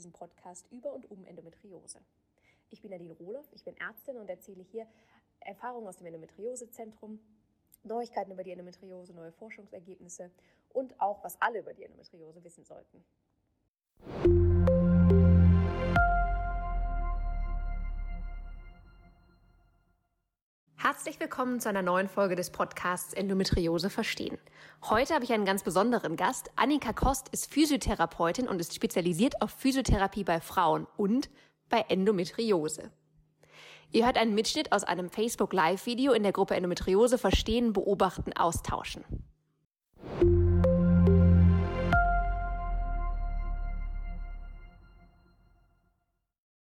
diesem Podcast über und um Endometriose. Ich bin Nadine Rohloff, ich bin Ärztin und erzähle hier Erfahrungen aus dem Endometriosezentrum, Neuigkeiten über die Endometriose, neue Forschungsergebnisse und auch, was alle über die Endometriose wissen sollten. Herzlich willkommen zu einer neuen Folge des Podcasts Endometriose verstehen. Heute habe ich einen ganz besonderen Gast. Annika Kost ist Physiotherapeutin und ist spezialisiert auf Physiotherapie bei Frauen und bei Endometriose. Ihr hört einen Mitschnitt aus einem Facebook Live Video in der Gruppe Endometriose verstehen, beobachten, austauschen.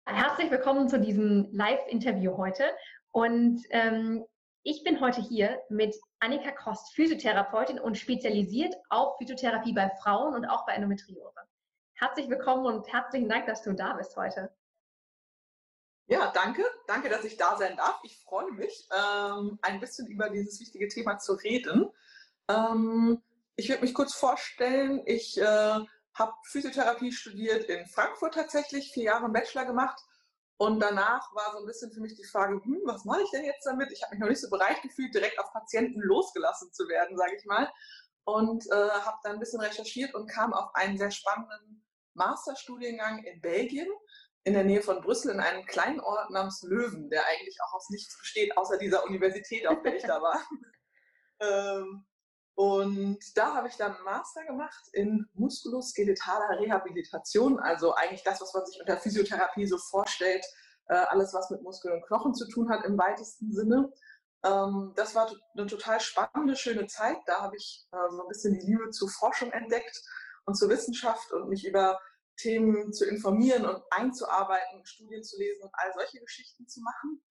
Herzlich willkommen zu diesem Live-Interview heute. Und ähm, ich bin heute hier mit Annika Kost, Physiotherapeutin und spezialisiert auf Physiotherapie bei Frauen und auch bei Endometriose. Herzlich willkommen und herzlichen Dank, dass du da bist heute. Ja, danke. Danke, dass ich da sein darf. Ich freue mich, ähm, ein bisschen über dieses wichtige Thema zu reden. Ähm, ich würde mich kurz vorstellen. Ich äh, habe Physiotherapie studiert in Frankfurt tatsächlich, vier Jahre Bachelor gemacht und danach war so ein bisschen für mich die Frage, hm, was mache ich denn jetzt damit? Ich habe mich noch nicht so bereit gefühlt, direkt auf Patienten losgelassen zu werden, sage ich mal. Und äh, habe dann ein bisschen recherchiert und kam auf einen sehr spannenden Masterstudiengang in Belgien, in der Nähe von Brüssel, in einem kleinen Ort namens Löwen, der eigentlich auch aus nichts besteht, außer dieser Universität, auf der ich da war. ähm, und da habe ich dann einen Master gemacht in muskuloskeletaler Rehabilitation, also eigentlich das, was man sich unter Physiotherapie so vorstellt, äh, alles, was mit Muskeln und Knochen zu tun hat im weitesten Sinne. Ähm, das war eine total spannende, schöne Zeit. Da habe ich äh, so ein bisschen die Liebe zur Forschung entdeckt und zur Wissenschaft und mich über Themen zu informieren und einzuarbeiten, Studien zu lesen und all solche Geschichten zu machen.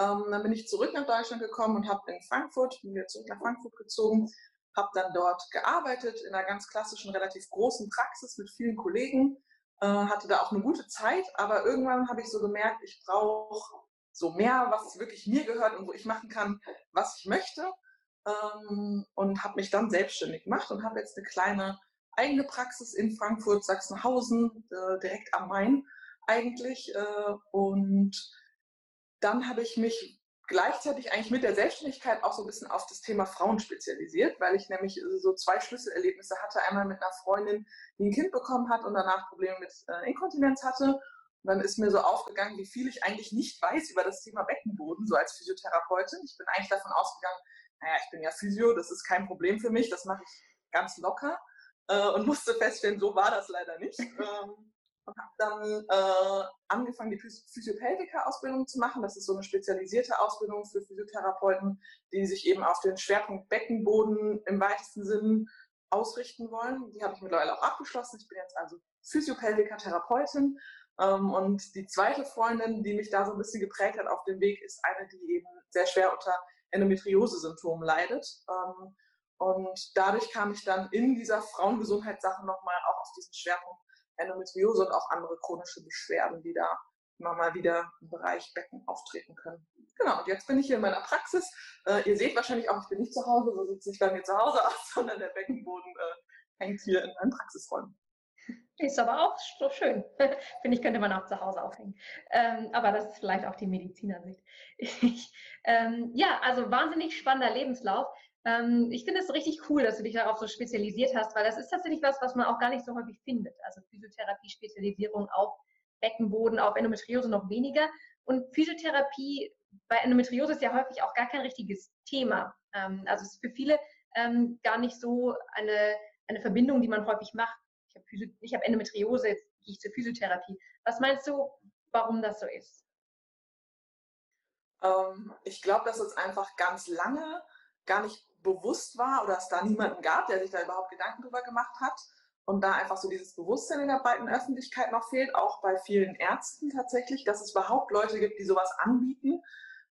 Ähm, dann bin ich zurück nach Deutschland gekommen und habe in Frankfurt, bin wieder zurück nach Frankfurt gezogen, habe dann dort gearbeitet in einer ganz klassischen, relativ großen Praxis mit vielen Kollegen, äh, hatte da auch eine gute Zeit, aber irgendwann habe ich so gemerkt, ich brauche so mehr, was wirklich mir gehört und wo ich machen kann, was ich möchte. Ähm, und habe mich dann selbstständig gemacht und habe jetzt eine kleine eigene Praxis in Frankfurt, Sachsenhausen, äh, direkt am Main eigentlich. Äh, und dann habe ich mich gleichzeitig eigentlich mit der Selbstständigkeit auch so ein bisschen auf das Thema Frauen spezialisiert, weil ich nämlich so zwei Schlüsselerlebnisse hatte. Einmal mit einer Freundin, die ein Kind bekommen hat und danach Probleme mit äh, Inkontinenz hatte. Und dann ist mir so aufgegangen, wie viel ich eigentlich nicht weiß über das Thema Beckenboden, so als Physiotherapeutin. Ich bin eigentlich davon ausgegangen, naja, ich bin ja Physio, das ist kein Problem für mich, das mache ich ganz locker. Äh, und musste feststellen, so war das leider nicht. Ähm, und habe dann äh, angefangen, die Physiopelvica-Ausbildung zu machen. Das ist so eine spezialisierte Ausbildung für Physiotherapeuten, die sich eben auf den Schwerpunkt Beckenboden im weitesten Sinn ausrichten wollen. Die habe ich mittlerweile auch abgeschlossen. Ich bin jetzt also Physiopelvica-Therapeutin. Ähm, und die zweite Freundin, die mich da so ein bisschen geprägt hat auf dem Weg, ist eine, die eben sehr schwer unter Endometriose-Symptomen leidet. Ähm, und dadurch kam ich dann in dieser Frauengesundheitssache nochmal auch auf diesen Schwerpunkt Endometriose und auch andere chronische Beschwerden, die da immer mal wieder im Bereich Becken auftreten können. Genau, und jetzt bin ich hier in meiner Praxis. Äh, ihr seht wahrscheinlich auch, ich bin nicht zu Hause, so sieht es nicht bei mir zu Hause aus, sondern der Beckenboden äh, hängt hier in meinen Praxisräumen. Ist aber auch so schön. Finde ich, könnte man auch zu Hause aufhängen. Ähm, aber das ist vielleicht auch die Medizinersicht. ähm, ja, also wahnsinnig spannender Lebenslauf. Ähm, ich finde es richtig cool, dass du dich darauf so spezialisiert hast, weil das ist tatsächlich was, was man auch gar nicht so häufig findet. Also Physiotherapie-Spezialisierung auf Beckenboden, auf Endometriose noch weniger. Und Physiotherapie bei Endometriose ist ja häufig auch gar kein richtiges Thema. Ähm, also es ist für viele ähm, gar nicht so eine, eine Verbindung, die man häufig macht. Ich habe hab Endometriose, jetzt gehe ich zur Physiotherapie. Was meinst du, warum das so ist? Ähm, ich glaube, dass es einfach ganz lange gar nicht bewusst war oder es da niemanden gab, der sich da überhaupt Gedanken drüber gemacht hat. Und da einfach so dieses Bewusstsein in der breiten Öffentlichkeit noch fehlt, auch bei vielen Ärzten tatsächlich, dass es überhaupt Leute gibt, die sowas anbieten.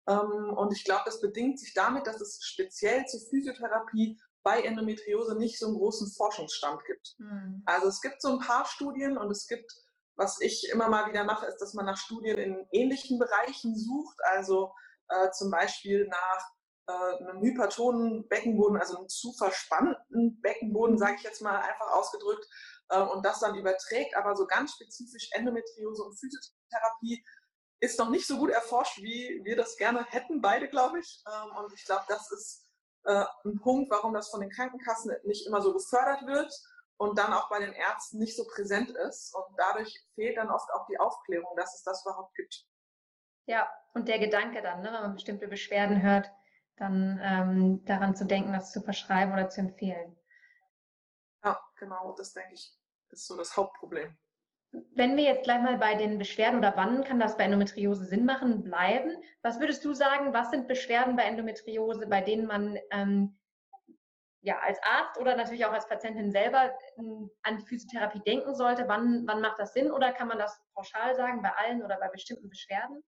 Ähm, und ich glaube, das bedingt sich damit, dass es speziell zur Physiotherapie bei Endometriose nicht so einen großen Forschungsstand gibt. Mhm. Also es gibt so ein paar Studien und es gibt, was ich immer mal wieder mache, ist, dass man nach Studien in ähnlichen Bereichen sucht. Also äh, zum Beispiel nach einem hypertonen Beckenboden, also einem zu verspannten Beckenboden, sage ich jetzt mal einfach ausgedrückt, äh, und das dann überträgt, aber so ganz spezifisch Endometriose und Physiotherapie ist noch nicht so gut erforscht, wie wir das gerne hätten, beide, glaube ich. Ähm, und ich glaube, das ist äh, ein Punkt, warum das von den Krankenkassen nicht immer so gefördert wird und dann auch bei den Ärzten nicht so präsent ist. Und dadurch fehlt dann oft auch die Aufklärung, dass es das überhaupt gibt. Ja, und der Gedanke dann, ne, wenn man bestimmte Beschwerden hört, dann ähm, daran zu denken, das zu verschreiben oder zu empfehlen. Ja, genau, das denke ich, ist so das Hauptproblem. Wenn wir jetzt gleich mal bei den Beschwerden oder wann kann das bei Endometriose Sinn machen, bleiben, was würdest du sagen, was sind Beschwerden bei Endometriose, bei denen man ähm, ja, als Arzt oder natürlich auch als Patientin selber ähm, an die Physiotherapie denken sollte? Wann, wann macht das Sinn oder kann man das pauschal sagen, bei allen oder bei bestimmten Beschwerden?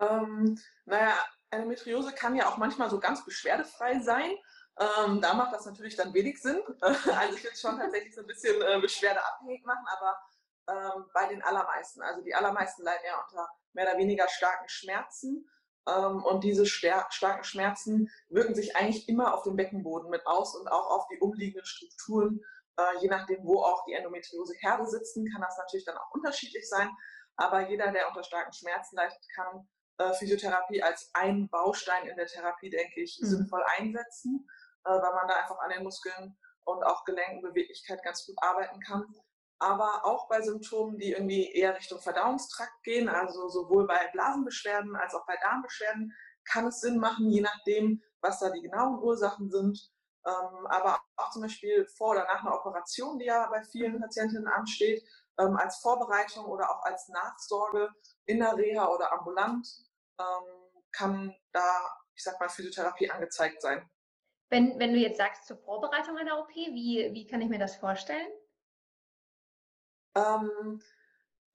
Ähm, naja, Endometriose kann ja auch manchmal so ganz beschwerdefrei sein. Ähm, da macht das natürlich dann wenig Sinn. also ich würde schon tatsächlich so ein bisschen äh, beschwerdeabhängig machen, aber ähm, bei den allermeisten. Also die allermeisten leiden ja unter mehr oder weniger starken Schmerzen. Ähm, und diese starken Schmerzen wirken sich eigentlich immer auf den Beckenboden mit aus und auch auf die umliegenden Strukturen. Äh, je nachdem, wo auch die Endometrioseherde sitzen, kann das natürlich dann auch unterschiedlich sein. Aber jeder, der unter starken Schmerzen leidet, kann äh, Physiotherapie als einen Baustein in der Therapie, denke ich, mhm. sinnvoll einsetzen, äh, weil man da einfach an den Muskeln und auch Gelenken, Beweglichkeit ganz gut arbeiten kann. Aber auch bei Symptomen, die irgendwie eher Richtung Verdauungstrakt gehen, also sowohl bei Blasenbeschwerden als auch bei Darmbeschwerden, kann es Sinn machen, je nachdem, was da die genauen Ursachen sind. Ähm, aber auch zum Beispiel vor oder nach einer Operation, die ja bei vielen Patientinnen ansteht, ähm, als Vorbereitung oder auch als Nachsorge in der Reha oder ambulant ähm, kann da, ich sag mal, Physiotherapie angezeigt sein. Wenn, wenn du jetzt sagst zur Vorbereitung einer OP, wie, wie kann ich mir das vorstellen? Ähm,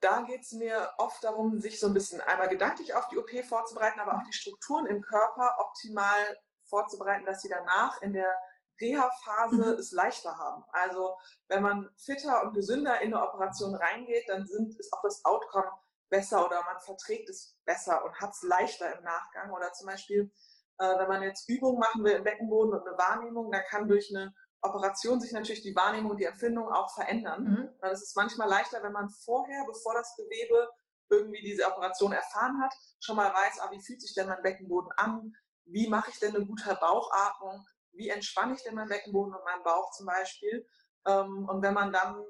da geht es mir oft darum, sich so ein bisschen einmal gedanklich auf die OP vorzubereiten, aber auch die Strukturen im Körper optimal vorzubereiten, dass sie danach in der Reha-Phase mhm. es leichter haben. Also wenn man fitter und gesünder in eine Operation reingeht, dann sind, ist auch das Outcome besser oder man verträgt es besser und hat es leichter im Nachgang. Oder zum Beispiel, äh, wenn man jetzt Übungen machen will im Beckenboden und eine Wahrnehmung, dann kann durch eine Operation sich natürlich die Wahrnehmung und die Empfindung auch verändern. Mhm. Dann ist es manchmal leichter, wenn man vorher, bevor das Gewebe irgendwie diese Operation erfahren hat, schon mal weiß, ah, wie fühlt sich denn mein Beckenboden an? Wie mache ich denn eine gute Bauchatmung? Wie entspanne ich denn meinen Beckenboden und meinen Bauch zum Beispiel? Ähm, und wenn man dann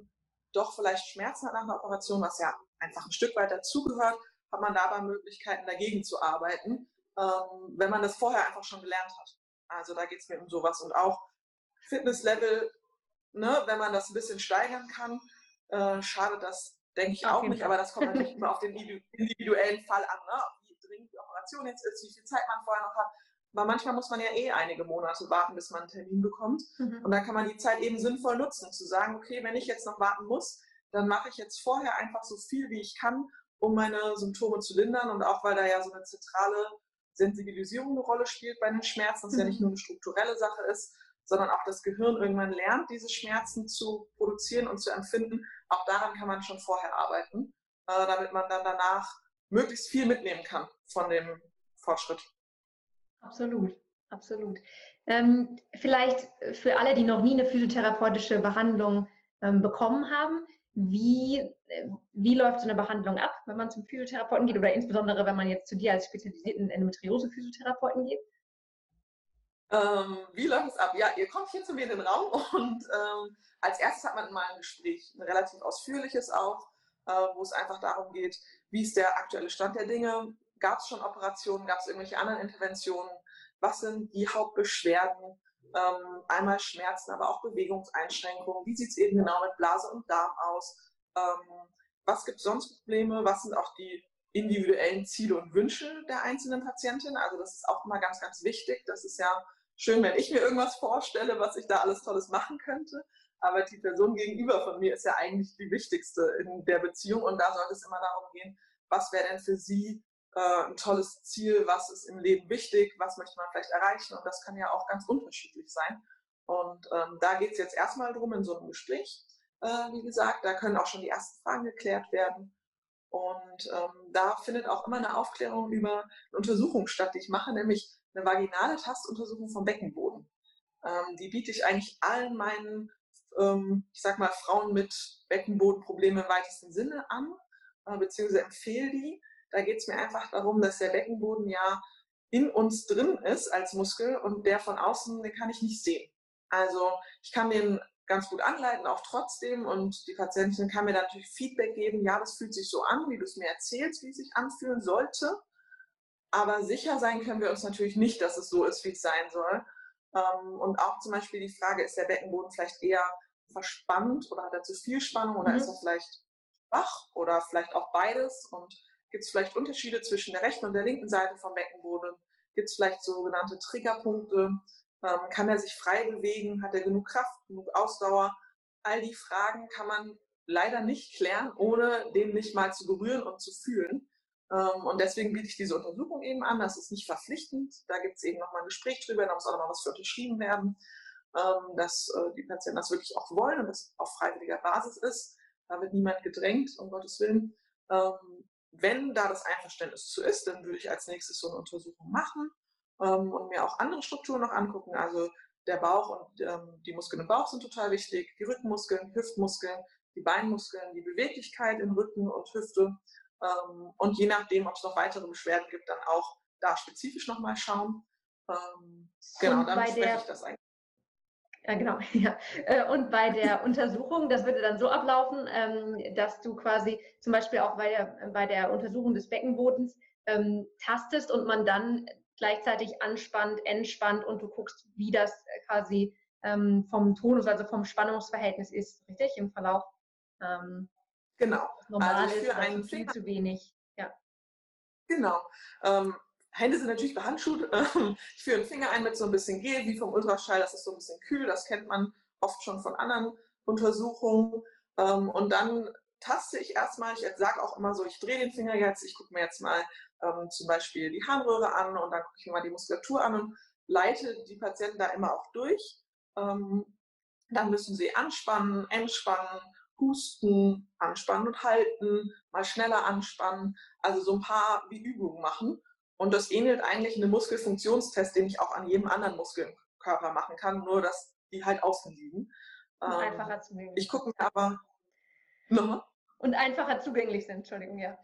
doch vielleicht Schmerzen hat nach einer Operation, was ja einfach ein Stück weit dazugehört, hat man dabei Möglichkeiten dagegen zu arbeiten, ähm, wenn man das vorher einfach schon gelernt hat. Also da geht es mir um sowas und auch Fitnesslevel, ne, wenn man das ein bisschen steigern kann, äh, schadet das, denke ich, auch nicht, aber das kommt natürlich immer auf den individuellen Fall an, ne? wie dringend die Operation jetzt ist, wie viel Zeit man vorher noch hat. Aber manchmal muss man ja eh einige Monate warten, bis man einen Termin bekommt. Mhm. Und dann kann man die Zeit eben sinnvoll nutzen, zu sagen, okay, wenn ich jetzt noch warten muss, dann mache ich jetzt vorher einfach so viel, wie ich kann, um meine Symptome zu lindern. Und auch weil da ja so eine zentrale Sensibilisierung eine Rolle spielt bei den Schmerzen, dass mhm. ja nicht nur eine strukturelle Sache ist, sondern auch das Gehirn irgendwann lernt, diese Schmerzen zu produzieren und zu empfinden. Auch daran kann man schon vorher arbeiten, äh, damit man dann danach möglichst viel mitnehmen kann von dem Fortschritt. Absolut, absolut. Ähm, vielleicht für alle, die noch nie eine physiotherapeutische Behandlung ähm, bekommen haben, wie, äh, wie läuft so eine Behandlung ab, wenn man zum Physiotherapeuten geht oder insbesondere, wenn man jetzt zu dir als spezialisierten Endometriose-Physiotherapeuten geht? Ähm, wie läuft es ab? Ja, ihr kommt hier zu mir in den Raum und ähm, als erstes hat man mal ein Gespräch, ein relativ ausführliches auch, äh, wo es einfach darum geht, wie ist der aktuelle Stand der Dinge, gab es schon Operationen, gab es irgendwelche anderen Interventionen, was sind die Hauptbeschwerden, ähm, einmal Schmerzen, aber auch Bewegungseinschränkungen. Wie sieht es eben genau mit Blase und Darm aus? Ähm, was gibt es sonst Probleme? Was sind auch die individuellen Ziele und Wünsche der einzelnen Patientin? Also das ist auch immer ganz, ganz wichtig. Das ist ja schön, wenn ich mir irgendwas vorstelle, was ich da alles Tolles machen könnte. Aber die Person gegenüber von mir ist ja eigentlich die wichtigste in der Beziehung. Und da sollte es immer darum gehen, was wäre denn für sie äh, ein tolles Ziel, was ist im Leben wichtig, was möchte man vielleicht erreichen und das kann ja auch ganz unterschiedlich sein. Und ähm, da geht es jetzt erstmal drum in so einem Gespräch, äh, wie gesagt, da können auch schon die ersten Fragen geklärt werden. Und ähm, da findet auch immer eine Aufklärung über eine Untersuchung statt, die ich mache, nämlich eine vaginale Tastuntersuchung vom Beckenboden. Ähm, die biete ich eigentlich allen meinen ähm, ich sag mal, Frauen mit Beckenbodenproblemen im weitesten Sinne an, äh, beziehungsweise empfehle die. Da geht es mir einfach darum, dass der Beckenboden ja in uns drin ist als Muskel und der von außen, den kann ich nicht sehen. Also ich kann den ganz gut anleiten, auch trotzdem. Und die Patientin kann mir natürlich Feedback geben, ja, das fühlt sich so an, wie du es mir erzählst, wie es sich anfühlen sollte. Aber sicher sein können wir uns natürlich nicht, dass es so ist, wie es sein soll. Ähm, und auch zum Beispiel die Frage, ist der Beckenboden vielleicht eher verspannt oder hat er zu viel Spannung oder mhm. ist er vielleicht schwach oder vielleicht auch beides? Und gibt es vielleicht Unterschiede zwischen der rechten und der linken Seite vom Beckenboden? Gibt es vielleicht sogenannte Triggerpunkte? Ähm, kann er sich frei bewegen? Hat er genug Kraft, genug Ausdauer? All die Fragen kann man leider nicht klären, ohne den nicht mal zu berühren und zu fühlen. Ähm, und deswegen biete ich diese Untersuchung eben an. Das ist nicht verpflichtend. Da gibt es eben nochmal ein Gespräch drüber, da muss auch nochmal was für unterschrieben werden, ähm, dass äh, die Patienten das wirklich auch wollen und das auf freiwilliger Basis ist. Da wird niemand gedrängt, um Gottes Willen. Ähm, wenn da das Einverständnis zu ist, dann würde ich als nächstes so eine Untersuchung machen und mir auch andere Strukturen noch angucken. Also der Bauch und die Muskeln im Bauch sind total wichtig, die Rückenmuskeln, Hüftmuskeln, die Beinmuskeln, die Beweglichkeit in Rücken und Hüfte ähm, und je nachdem, ob es noch weitere Beschwerden gibt, dann auch da spezifisch nochmal schauen. Ähm, genau, dann bespreche ich das eigentlich. Ja, genau. Ja. Äh, und bei der Untersuchung, das würde dann so ablaufen, ähm, dass du quasi zum Beispiel auch bei der, bei der Untersuchung des Beckenbodens ähm, tastest und man dann gleichzeitig anspannt, entspannt und du guckst, wie das quasi ähm, vom Tonus, also vom Spannungsverhältnis ist, richtig, im Verlauf. Genau. Normal also für ist einen viel zu wenig. Ja. Genau. Ähm, Hände sind natürlich behandschuht. ich führe den Finger ein mit so ein bisschen Gel, wie vom Ultraschall. Das ist so ein bisschen kühl. Das kennt man oft schon von anderen Untersuchungen. Ähm, und dann taste ich erstmal. Ich sage auch immer so, ich drehe den Finger jetzt. Ich gucke mir jetzt mal ähm, zum Beispiel die Harnröhre an und dann gucke ich mir mal die Muskulatur an und leite die Patienten da immer auch durch. Ähm, dann müssen sie anspannen, entspannen Husten, anspannen und halten, mal schneller anspannen, also so ein paar wie Übungen machen. Und das ähnelt eigentlich einem Muskelfunktionstest, den ich auch an jedem anderen Muskelkörper machen kann, nur dass die halt außen liegen. Und ähm, einfacher zugänglich. Ich gucke mir aber. Nochmal? Und einfacher zugänglich sind, Entschuldigung, ja.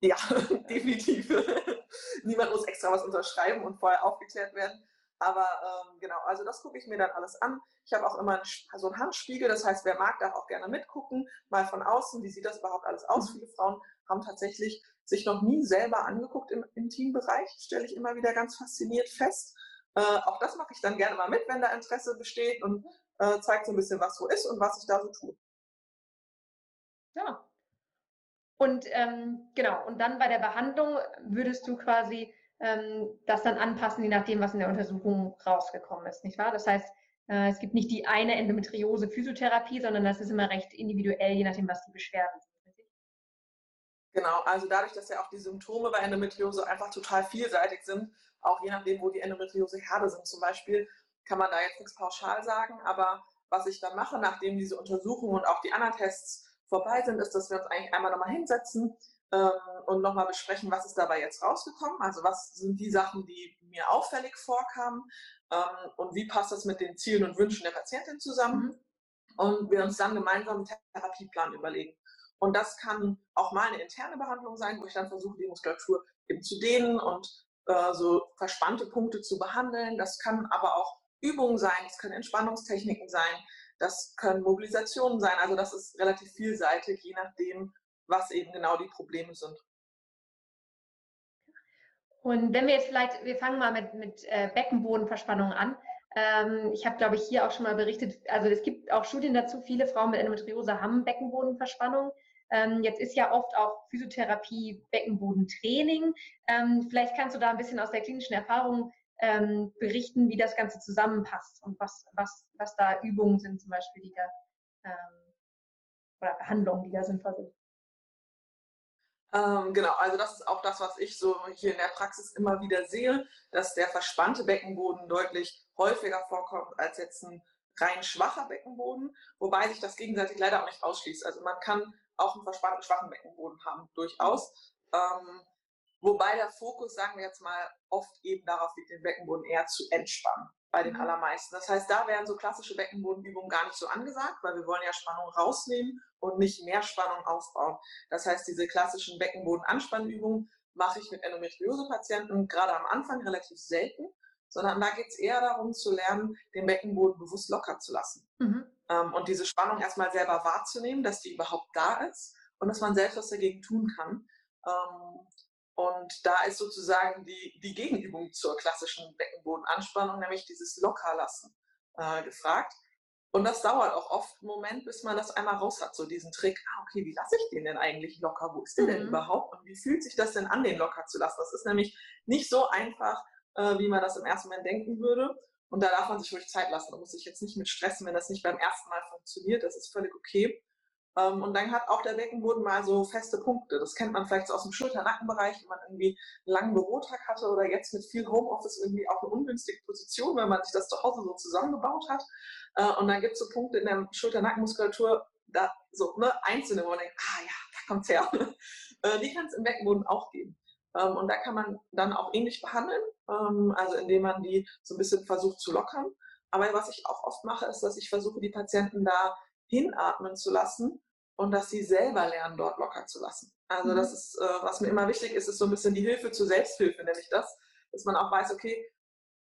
Ja, definitiv. Niemand muss extra was unterschreiben und vorher aufgeklärt werden. Aber ähm, genau, also das gucke ich mir dann alles an. Ich habe auch immer so einen Handspiegel, das heißt, wer mag, darf auch gerne mitgucken, mal von außen, wie sieht das überhaupt alles aus. Mhm. Viele Frauen haben tatsächlich sich noch nie selber angeguckt im Intimbereich, stelle ich immer wieder ganz fasziniert fest. Äh, auch das mache ich dann gerne mal mit, wenn da Interesse besteht und äh, zeigt so ein bisschen, was so ist und was ich da so tue. Ja. Und ähm, genau, und dann bei der Behandlung würdest du quasi ähm, das dann anpassen, je nachdem, was in der Untersuchung rausgekommen ist, nicht wahr? Das heißt, äh, es gibt nicht die eine Endometriose-Physiotherapie, sondern das ist immer recht individuell, je nachdem, was die Beschwerden sind. Genau, also dadurch, dass ja auch die Symptome bei Endometriose einfach total vielseitig sind, auch je nachdem, wo die Endometriose-Herde sind zum Beispiel, kann man da jetzt nichts pauschal sagen. Aber was ich dann mache, nachdem diese Untersuchungen und auch die anderen Tests vorbei sind, ist, dass wir uns eigentlich einmal nochmal hinsetzen, ähm, und nochmal besprechen, was ist dabei jetzt rausgekommen, also was sind die Sachen, die mir auffällig vorkamen ähm, und wie passt das mit den Zielen und Wünschen der Patientin zusammen mhm. und wir uns dann gemeinsam einen Therapieplan überlegen. Und das kann auch mal eine interne Behandlung sein, wo ich dann versuche, die Muskulatur eben zu dehnen und äh, so verspannte Punkte zu behandeln. Das kann aber auch Übungen sein, das können Entspannungstechniken sein, das können Mobilisationen sein. Also das ist relativ vielseitig, je nachdem, was eben genau die Probleme sind. Und wenn wir jetzt vielleicht, wir fangen mal mit, mit äh, Beckenbodenverspannung an. Ähm, ich habe, glaube ich, hier auch schon mal berichtet, also es gibt auch Studien dazu, viele Frauen mit Endometriose haben Beckenbodenverspannung. Ähm, jetzt ist ja oft auch Physiotherapie Beckenbodentraining. Ähm, vielleicht kannst du da ein bisschen aus der klinischen Erfahrung ähm, berichten, wie das Ganze zusammenpasst und was, was, was da Übungen sind zum Beispiel, die da, ähm, oder Behandlungen, die da sinnvoll sind. Ähm, genau, also das ist auch das, was ich so hier in der Praxis immer wieder sehe, dass der verspannte Beckenboden deutlich häufiger vorkommt als jetzt ein rein schwacher Beckenboden, wobei sich das gegenseitig leider auch nicht ausschließt. Also man kann auch einen verspannten schwachen Beckenboden haben, durchaus. Ähm, Wobei der Fokus, sagen wir jetzt mal, oft eben darauf liegt, den Beckenboden eher zu entspannen bei den mhm. allermeisten. Das heißt, da wären so klassische Beckenbodenübungen gar nicht so angesagt, weil wir wollen ja Spannung rausnehmen und nicht mehr Spannung aufbauen. Das heißt, diese klassischen Beckenbodenanspannübungen mache ich mit Endometriose-Patienten gerade am Anfang relativ selten, sondern da geht es eher darum zu lernen, den Beckenboden bewusst locker zu lassen. Mhm. Ähm, und diese Spannung erstmal selber wahrzunehmen, dass die überhaupt da ist und dass man selbst was dagegen tun kann. Ähm, und da ist sozusagen die, die Gegenübung zur klassischen Beckenbodenanspannung, nämlich dieses Lockerlassen, äh, gefragt. Und das dauert auch oft einen Moment, bis man das einmal raus hat, so diesen Trick, ah, okay, wie lasse ich den denn eigentlich locker? Wo ist der mhm. denn überhaupt? Und wie fühlt sich das denn an, den locker zu lassen? Das ist nämlich nicht so einfach, äh, wie man das im ersten Moment denken würde. Und da darf man sich ruhig Zeit lassen. Da muss sich jetzt nicht mit stressen, wenn das nicht beim ersten Mal funktioniert. Das ist völlig okay. Ähm, und dann hat auch der Beckenboden mal so feste Punkte. Das kennt man vielleicht so aus dem Schulter-Nackenbereich, wenn man irgendwie einen langen Bürotag hatte oder jetzt mit viel Homeoffice irgendwie auch eine ungünstige Position, wenn man sich das zu Hause so zusammengebaut hat. Äh, und dann gibt es so Punkte in der Schulter-Nackenmuskulatur, da so ne, einzelne, wo man denkt, ah ja, da kommt's her. Äh, die kann es im Beckenboden auch geben. Ähm, und da kann man dann auch ähnlich behandeln, ähm, also indem man die so ein bisschen versucht zu lockern. Aber was ich auch oft mache, ist, dass ich versuche, die Patienten da hinatmen zu lassen und dass sie selber lernen, dort locker zu lassen. Also mhm. das ist, äh, was mir immer wichtig ist, ist so ein bisschen die Hilfe zur Selbsthilfe, nämlich das, dass man auch weiß, okay,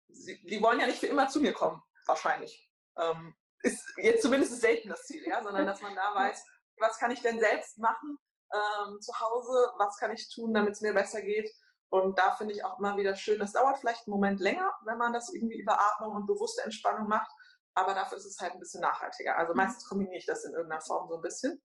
sie, die wollen ja nicht für immer zu mir kommen, wahrscheinlich. Ähm, ist jetzt zumindest selten das Ziel, ja, sondern dass man da weiß, was kann ich denn selbst machen ähm, zu Hause, was kann ich tun, damit es mir besser geht. Und da finde ich auch immer wieder schön, das dauert vielleicht einen Moment länger, wenn man das irgendwie über Atmung und bewusste Entspannung macht, aber dafür ist es halt ein bisschen nachhaltiger. Also mhm. meistens kombiniere ich das in irgendeiner Form so ein bisschen.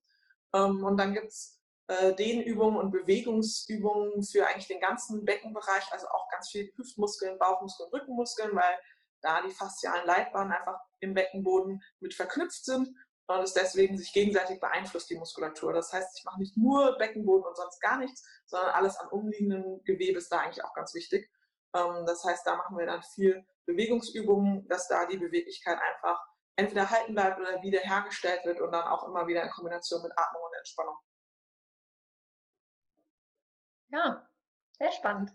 Ähm, und dann gibt es äh, Dehnübungen und Bewegungsübungen für eigentlich den ganzen Beckenbereich, also auch ganz viel Hüftmuskeln, Bauchmuskeln, Rückenmuskeln, weil da die faszialen Leitbahnen einfach im Beckenboden mit verknüpft sind und es deswegen sich gegenseitig beeinflusst, die Muskulatur. Das heißt, ich mache nicht nur Beckenboden und sonst gar nichts, sondern alles an umliegenden Gewebe ist da eigentlich auch ganz wichtig. Ähm, das heißt, da machen wir dann viel Bewegungsübungen, dass da die Beweglichkeit einfach entweder halten bleibt oder wiederhergestellt wird und dann auch immer wieder in Kombination mit Atmung und Entspannung. Ja, sehr spannend.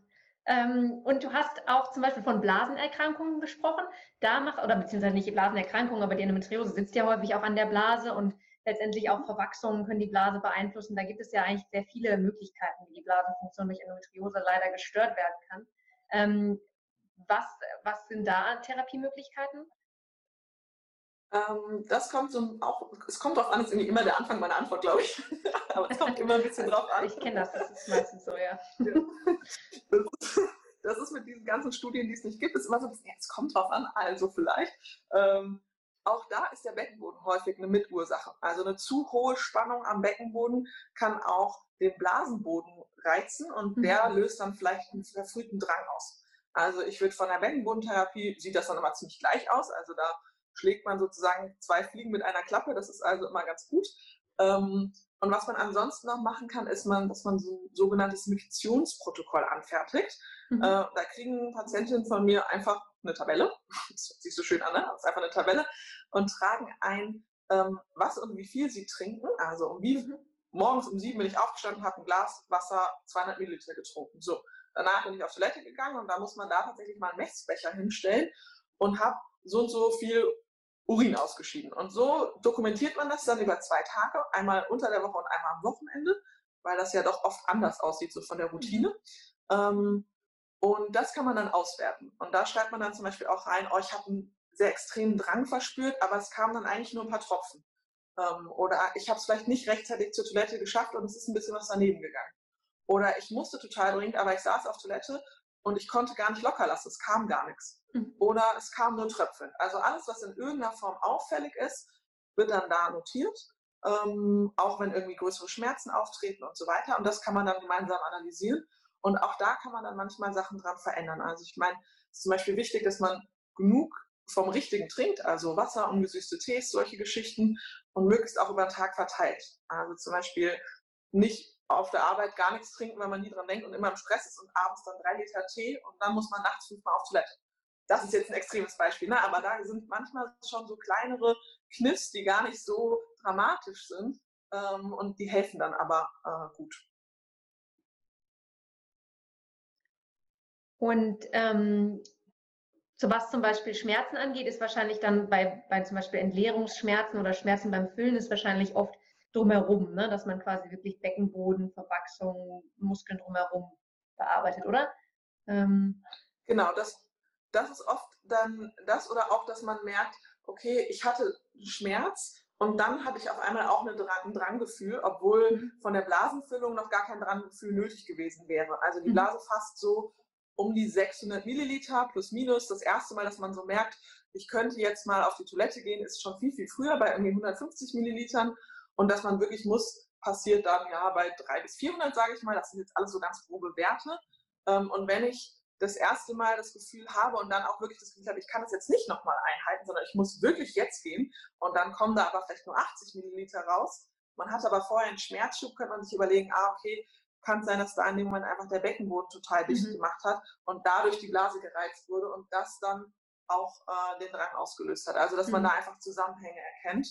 Ähm, und du hast auch zum Beispiel von Blasenerkrankungen gesprochen. Da macht, oder beziehungsweise nicht Blasenerkrankungen, aber die Endometriose sitzt ja häufig auch an der Blase und letztendlich auch Verwachsungen können die Blase beeinflussen. Da gibt es ja eigentlich sehr viele Möglichkeiten, wie die Blasenfunktion durch Endometriose leider gestört werden kann. Ähm, was, was sind da Therapiemöglichkeiten? Ähm, das kommt so auch, es kommt darauf an, das ist irgendwie immer der Anfang meiner Antwort, glaube ich. Aber es kommt immer ein bisschen drauf an. Ich kenne das, das ist meistens so, ja. Das, ist mit diesen ganzen Studien, die es nicht gibt, ist immer so, ja, es kommt drauf an, also vielleicht. Ähm, auch da ist der Beckenboden häufig eine Mitursache. Also eine zu hohe Spannung am Beckenboden kann auch den Blasenboden reizen und der mhm. löst dann vielleicht einen verfrühten Drang aus. Also ich würde von der Beckenbodentherapie, sieht das dann immer ziemlich gleich aus. Also da schlägt man sozusagen zwei Fliegen mit einer Klappe. Das ist also immer ganz gut. Ähm, und was man ansonsten noch machen kann, ist, man, dass man so ein sogenanntes Miktionsprotokoll anfertigt. Mhm. Äh, da kriegen Patientinnen von mir einfach eine Tabelle, das hört sich so schön an, ne? das ist einfach eine Tabelle, und tragen ein, ähm, was und wie viel sie trinken. Also um wie, mhm. morgens um sieben bin ich aufgestanden, habe ein Glas Wasser, 200 Milliliter getrunken. So, danach bin ich auf Toilette gegangen und da muss man da tatsächlich mal einen Messbecher hinstellen und habe so und so viel Urin ausgeschieden. Und so dokumentiert man das dann über zwei Tage, einmal unter der Woche und einmal am Wochenende, weil das ja doch oft anders aussieht, so von der Routine. Mhm. Ähm, und das kann man dann auswerten. Und da schreibt man dann zum Beispiel auch rein, oh, ich habe einen sehr extremen Drang verspürt, aber es kamen dann eigentlich nur ein paar Tropfen. Ähm, oder ich habe es vielleicht nicht rechtzeitig zur Toilette geschafft und es ist ein bisschen was daneben gegangen. Oder ich musste total dringend, aber ich saß auf Toilette und ich konnte gar nicht locker lassen. Es kam gar nichts. Mhm. Oder es kam nur Tröpfeln. Also alles, was in irgendeiner Form auffällig ist, wird dann da notiert. Ähm, auch wenn irgendwie größere Schmerzen auftreten und so weiter. Und das kann man dann gemeinsam analysieren. Und auch da kann man dann manchmal Sachen dran verändern. Also ich meine, es ist zum Beispiel wichtig, dass man genug vom Richtigen trinkt, also Wasser, ungesüßte Tees, solche Geschichten und möglichst auch über den Tag verteilt. Also zum Beispiel nicht auf der Arbeit gar nichts trinken, weil man nie dran denkt und immer im Stress ist und abends dann drei Liter Tee und dann muss man nachts fünfmal auf Toilette. Das ist jetzt ein extremes Beispiel, ne? aber da sind manchmal schon so kleinere Kniffs, die gar nicht so dramatisch sind ähm, und die helfen dann aber äh, gut. Und ähm, so was zum Beispiel Schmerzen angeht, ist wahrscheinlich dann bei, bei zum Beispiel Entleerungsschmerzen oder Schmerzen beim Füllen ist wahrscheinlich oft drumherum, ne? dass man quasi wirklich Beckenboden, Verwachsung, Muskeln drumherum bearbeitet, oder? Ähm, genau, das, das ist oft dann das oder auch, dass man merkt, okay, ich hatte Schmerz und dann hatte ich auf einmal auch eine, ein Dranggefühl, obwohl mhm. von der Blasenfüllung noch gar kein Dranggefühl nötig gewesen wäre. Also die mhm. Blase fasst so um die 600 Milliliter plus minus. Das erste Mal, dass man so merkt, ich könnte jetzt mal auf die Toilette gehen, ist schon viel, viel früher bei irgendwie 150 Millilitern. Und dass man wirklich muss, passiert dann ja bei 300 bis 400, sage ich mal. Das sind jetzt alles so ganz grobe Werte. Ähm, und wenn ich das erste Mal das Gefühl habe und dann auch wirklich das Gefühl habe, ich kann das jetzt nicht nochmal einhalten, sondern ich muss wirklich jetzt gehen und dann kommen da aber vielleicht nur 80 Milliliter raus. Man hat aber vorher einen Schmerzschub, könnte man sich überlegen, ah, okay, kann es sein, dass da in dem Moment einfach der Beckenboden total dicht mhm. gemacht hat und dadurch die Blase gereizt wurde und das dann auch äh, den Drang ausgelöst hat. Also dass man mhm. da einfach Zusammenhänge erkennt.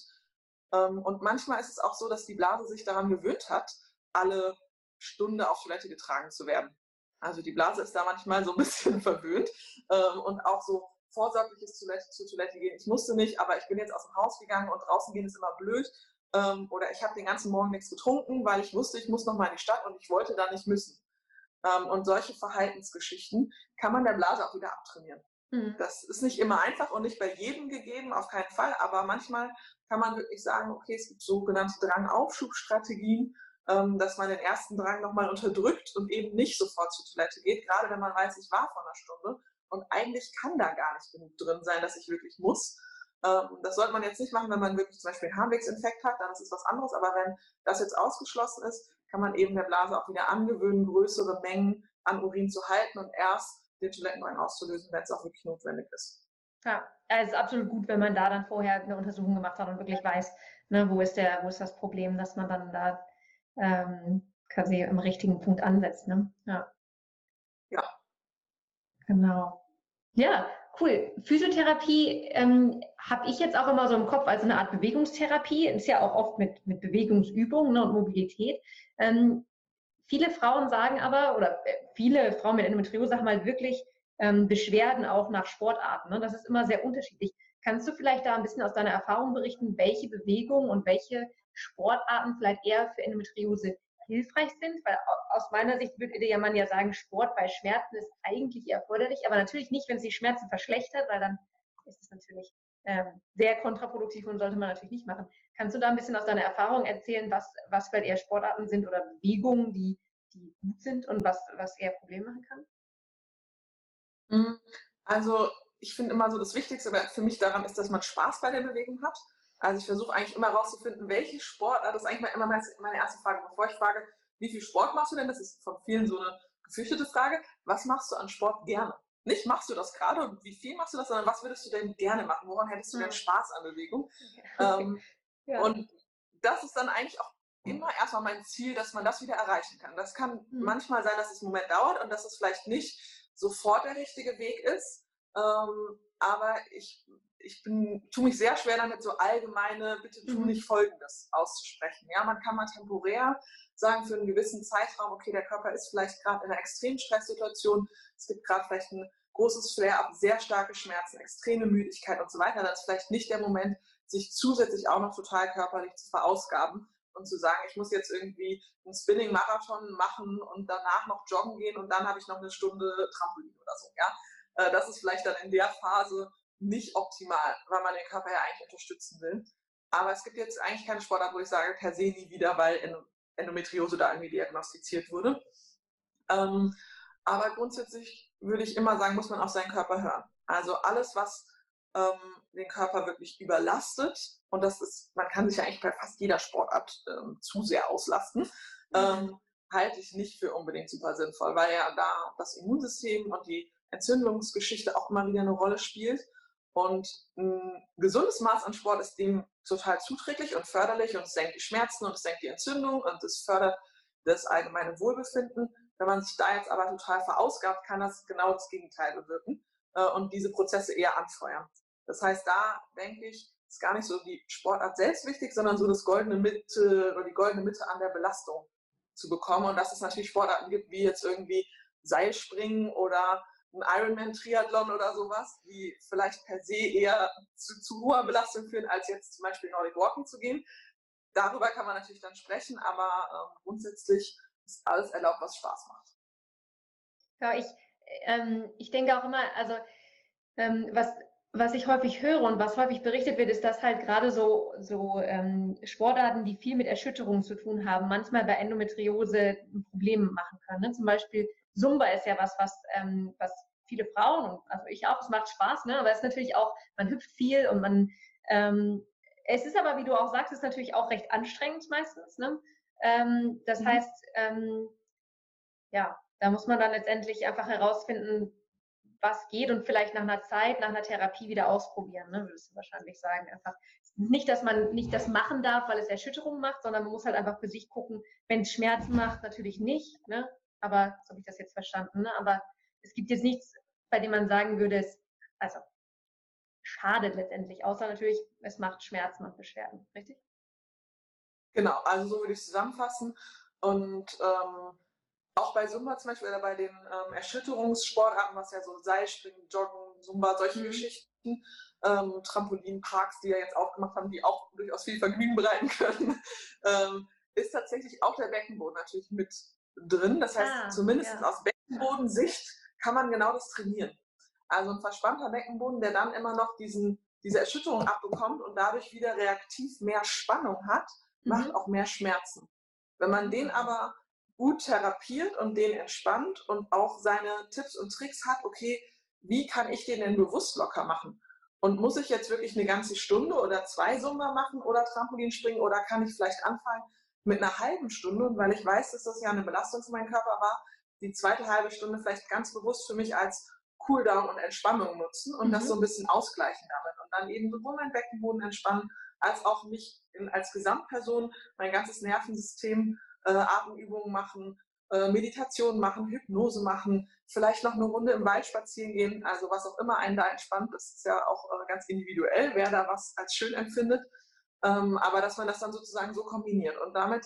Ähm, und manchmal ist es auch so, dass die Blase sich daran gewöhnt hat, alle Stunde auf Toilette getragen zu werden. Also die Blase ist da manchmal so ein bisschen verwöhnt ähm, und auch so vorsorgliches Toilette, zur Toilette gehen. Ich musste nicht, aber ich bin jetzt aus dem Haus gegangen und draußen gehen ist immer blöd. Ähm, oder ich habe den ganzen Morgen nichts getrunken, weil ich wusste, ich muss noch mal in die Stadt und ich wollte da nicht müssen. Ähm, und solche Verhaltensgeschichten kann man der Blase auch wieder abtrainieren. Mhm. Das ist nicht immer einfach und nicht bei jedem gegeben, auf keinen Fall, aber manchmal kann man wirklich sagen, okay, es gibt sogenannte Drangaufschubstrategien, ähm, dass man den ersten Drang nochmal unterdrückt und eben nicht sofort zur Toilette geht, gerade wenn man weiß, ich war vor einer Stunde und eigentlich kann da gar nicht genug drin sein, dass ich wirklich muss. Ähm, das sollte man jetzt nicht machen, wenn man wirklich zum Beispiel einen Harnwegsinfekt hat, dann ist es was anderes. Aber wenn das jetzt ausgeschlossen ist, kann man eben der Blase auch wieder angewöhnen, größere Mengen an Urin zu halten und erst den Toilettendrang auszulösen, wenn es auch wirklich notwendig ist. Ja, es ist absolut gut, wenn man da dann vorher eine Untersuchung gemacht hat und wirklich weiß, ne, wo, ist der, wo ist das Problem, dass man dann da ähm, quasi im richtigen Punkt ansetzt. Ne? Ja. Ja. Genau. Ja, cool. Physiotherapie ähm, habe ich jetzt auch immer so im Kopf als eine Art Bewegungstherapie. Ist ja auch oft mit, mit Bewegungsübungen ne, und Mobilität. Ähm, viele Frauen sagen aber, oder äh, viele Frauen mit Endometriose haben halt wirklich ähm, Beschwerden auch nach Sportarten. Ne? Das ist immer sehr unterschiedlich. Kannst du vielleicht da ein bisschen aus deiner Erfahrung berichten, welche Bewegungen und welche Sportarten vielleicht eher für Endometriose hilfreich sind, weil aus meiner Sicht würde ja man ja sagen, Sport bei Schmerzen ist eigentlich erforderlich, aber natürlich nicht, wenn es die Schmerzen verschlechtert, weil dann ist es natürlich ähm, sehr kontraproduktiv und sollte man natürlich nicht machen. Kannst du da ein bisschen aus deiner Erfahrung erzählen, was, was vielleicht eher Sportarten sind oder Bewegungen, die, die gut sind und was, was eher Probleme machen kann? Mhm. Also ich finde immer so das Wichtigste für mich daran ist, dass man Spaß bei der Bewegung hat. Also ich versuche eigentlich immer rauszufinden, welche Sportart, das ist eigentlich immer meine erste Frage, bevor ich frage, wie viel Sport machst du denn? Das ist von vielen so eine gefürchtete Frage. Was machst du an Sport gerne? Nicht machst du das gerade und wie viel machst du das, sondern was würdest du denn gerne machen? Woran hättest du denn Spaß an Bewegung? Ja. Ähm, ja. Und das ist dann eigentlich auch immer erstmal mein Ziel, dass man das wieder erreichen kann. Das kann mhm. manchmal sein, dass es einen Moment dauert und dass es vielleicht nicht sofort der richtige Weg ist. Ähm, aber ich ich bin, tue mich sehr schwer damit, so allgemeine, bitte tu mhm. nicht Folgendes auszusprechen. Ja, man kann mal temporär sagen, für einen gewissen Zeitraum, okay, der Körper ist vielleicht gerade in einer extremen Stresssituation, es gibt gerade vielleicht ein großes Flare-up, sehr starke Schmerzen, extreme Müdigkeit und so weiter, dann ist vielleicht nicht der Moment, sich zusätzlich auch noch total körperlich zu verausgaben und zu sagen, ich muss jetzt irgendwie einen Spinning-Marathon machen und danach noch joggen gehen und dann habe ich noch eine Stunde Trampolin oder so. Ja, äh, das ist vielleicht dann in der Phase nicht optimal, weil man den Körper ja eigentlich unterstützen will. Aber es gibt jetzt eigentlich keine Sportart, wo ich sage, per se nie wieder, weil Endometriose da irgendwie diagnostiziert wurde. Ähm, aber grundsätzlich würde ich immer sagen, muss man auf seinen Körper hören. Also alles, was ähm, den Körper wirklich überlastet, und das ist, man kann sich ja eigentlich bei fast jeder Sportart ähm, zu sehr auslasten, mhm. halte ich nicht für unbedingt super sinnvoll, weil ja da das Immunsystem und die Entzündungsgeschichte auch immer wieder eine Rolle spielt. Und ein gesundes Maß an Sport ist dem total zuträglich und förderlich und es senkt die Schmerzen und es senkt die Entzündung und es fördert das allgemeine Wohlbefinden. Wenn man sich da jetzt aber total verausgabt, kann das genau das Gegenteil bewirken äh, und diese Prozesse eher anfeuern. Das heißt, da denke ich, ist gar nicht so die Sportart selbst wichtig, sondern so das goldene Mitte oder die goldene Mitte an der Belastung zu bekommen. Und dass es natürlich Sportarten gibt, wie jetzt irgendwie Seilspringen oder ein Ironman-Triathlon oder sowas, die vielleicht per se eher zu, zu hoher Belastung führen, als jetzt zum Beispiel Nordic Walking zu gehen. Darüber kann man natürlich dann sprechen, aber ähm, grundsätzlich ist alles erlaubt, was Spaß macht. Ja, ich, ähm, ich denke auch immer, also ähm, was, was ich häufig höre und was häufig berichtet wird, ist, dass halt gerade so, so ähm, Sportarten, die viel mit Erschütterungen zu tun haben, manchmal bei Endometriose ein Problem machen können. Ne? Zum Beispiel Zumba ist ja was, was, ähm, was viele Frauen und also ich auch, es macht Spaß, ne? aber es ist natürlich auch, man hüpft viel und man, ähm, es ist aber, wie du auch sagst, ist natürlich auch recht anstrengend meistens. Ne? Ähm, das mhm. heißt, ähm, ja, da muss man dann letztendlich einfach herausfinden, was geht und vielleicht nach einer Zeit, nach einer Therapie wieder ausprobieren, ne, würdest du wahrscheinlich sagen. Einfach nicht, dass man nicht das machen darf, weil es Erschütterungen macht, sondern man muss halt einfach für sich gucken, wenn es Schmerzen macht, natürlich nicht, ne? Aber so habe ich das jetzt verstanden, ne? Aber es gibt jetzt nichts, bei dem man sagen würde, es also schadet letztendlich, außer natürlich, es macht Schmerzen und Beschwerden, richtig? Genau, also so würde ich es zusammenfassen. Und ähm, auch bei Zumba zum Beispiel oder bei den ähm, Erschütterungssportarten, was ja so Seilspringen, Joggen, Zumba, solche mhm. Geschichten, ähm, Trampolinparks, die ja jetzt aufgemacht haben, die auch durchaus viel Vergnügen bereiten können, ähm, ist tatsächlich auch der Beckenboden natürlich mit drin. Das heißt, ah, zumindest ja. aus Beckenbodensicht kann man genau das trainieren. Also ein verspannter Beckenboden, der dann immer noch diesen, diese Erschütterung abbekommt und dadurch wieder reaktiv mehr Spannung hat, macht mhm. auch mehr Schmerzen. Wenn man den aber gut therapiert und den entspannt und auch seine Tipps und Tricks hat, okay, wie kann ich den denn bewusst locker machen? Und muss ich jetzt wirklich eine ganze Stunde oder zwei Summer machen oder Trampolin springen oder kann ich vielleicht anfangen mit einer halben Stunde? Und weil ich weiß, dass das ja eine Belastung für meinen Körper war, die zweite halbe Stunde vielleicht ganz bewusst für mich als Cooldown und Entspannung nutzen und mhm. das so ein bisschen ausgleichen damit. Und dann eben sowohl mein Beckenboden entspannen, als auch mich in, als Gesamtperson, mein ganzes Nervensystem äh, Atemübungen machen, äh, Meditation machen, Hypnose machen, vielleicht noch eine Runde im Wald spazieren gehen, also was auch immer einen da entspannt. Das ist ja auch äh, ganz individuell, wer da was als schön empfindet. Ähm, aber dass man das dann sozusagen so kombiniert und damit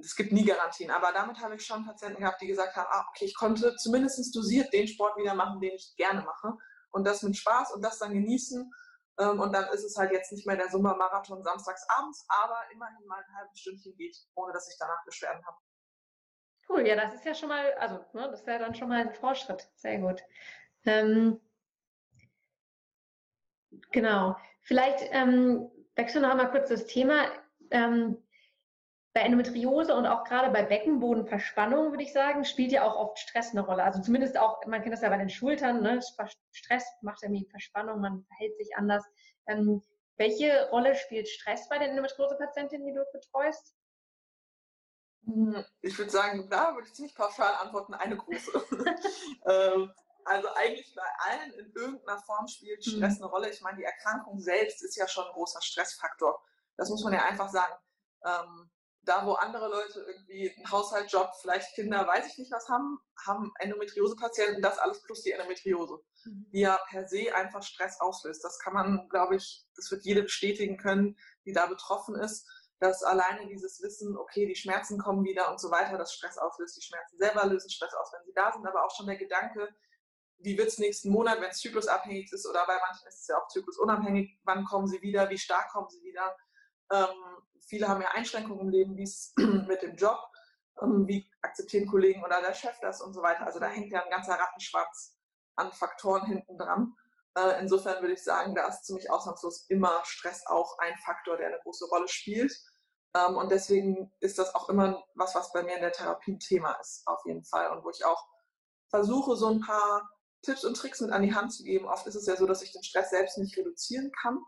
es gibt nie Garantien, aber damit habe ich schon Patienten gehabt, die gesagt haben, ah, okay, ich konnte zumindest dosiert den Sport wieder machen, den ich gerne mache und das mit Spaß und das dann genießen ähm, und dann ist es halt jetzt nicht mehr der Sommermarathon samstags abends, aber immerhin mal ein halbes Stündchen geht, ohne dass ich danach Beschwerden habe. Cool, ja, das ist ja schon mal, also ne, das wäre dann schon mal ein Fortschritt. Sehr gut. Ähm, genau. Vielleicht ähm, wechseln wir noch einmal kurz das Thema. Ähm, bei Endometriose und auch gerade bei Beckenbodenverspannung, würde ich sagen, spielt ja auch oft Stress eine Rolle. Also zumindest auch, man kennt das ja bei den Schultern, ne? Stress macht irgendwie Verspannung, man verhält sich anders. Ähm, welche Rolle spielt Stress bei den Endometriose-Patientinnen, die du betreust? Hm, ich würde sagen, da würde ich ziemlich pauschal antworten, eine große. ähm, also eigentlich bei allen in irgendeiner Form spielt Stress mhm. eine Rolle. Ich meine, die Erkrankung selbst ist ja schon ein großer Stressfaktor. Das muss man ja einfach sagen. Ähm, da, wo andere Leute irgendwie einen Haushaltsjob, vielleicht Kinder, weiß ich nicht was haben, haben Endometriose-Patienten das alles plus die Endometriose, mhm. die ja per se einfach Stress auslöst. Das kann man, glaube ich, das wird jede bestätigen können, die da betroffen ist, dass alleine dieses Wissen, okay, die Schmerzen kommen wieder und so weiter, das Stress auslöst. Die Schmerzen selber lösen Stress aus, wenn sie da sind, aber auch schon der Gedanke, wie wird es nächsten Monat, wenn es zyklusabhängig ist oder bei manchen ist es ja auch zyklusunabhängig, wann kommen sie wieder, wie stark kommen sie wieder. Ähm, viele haben ja Einschränkungen im Leben, wie es mit dem Job, ähm, wie akzeptieren Kollegen oder der Chef das und so weiter. Also da hängt ja ein ganzer Rattenschwarz an Faktoren hinten dran. Äh, insofern würde ich sagen, da ist ziemlich ausnahmslos immer Stress auch ein Faktor, der eine große Rolle spielt. Ähm, und deswegen ist das auch immer was, was bei mir in der Therapie ein Thema ist, auf jeden Fall. Und wo ich auch versuche, so ein paar Tipps und Tricks mit an die Hand zu geben. Oft ist es ja so, dass ich den Stress selbst nicht reduzieren kann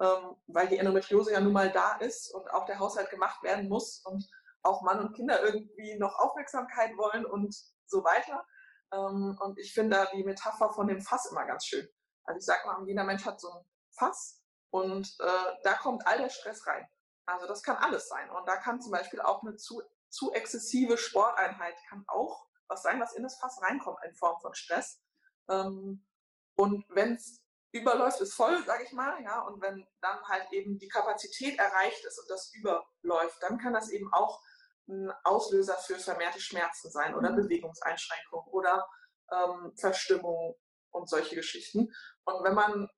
ähm, weil die Endometriose ja nun mal da ist und auch der Haushalt gemacht werden muss und auch Mann und Kinder irgendwie noch Aufmerksamkeit wollen und so weiter. Ähm, und ich finde da die Metapher von dem Fass immer ganz schön. Also ich sage mal, jeder Mensch hat so ein Fass und äh, da kommt all der Stress rein. Also das kann alles sein. Und da kann zum Beispiel auch eine zu, zu exzessive Sporteinheit kann auch was sein, was in das Fass reinkommt in Form von Stress. Ähm, und wenn es überläuft, ist voll, sage ich mal, ja, und wenn dann halt eben die Kapazität erreicht ist und das überläuft, dann kann das eben auch ein Auslöser für vermehrte Schmerzen sein oder mhm. Bewegungseinschränkungen oder ähm, Verstimmung und solche Geschichten. Und wenn man,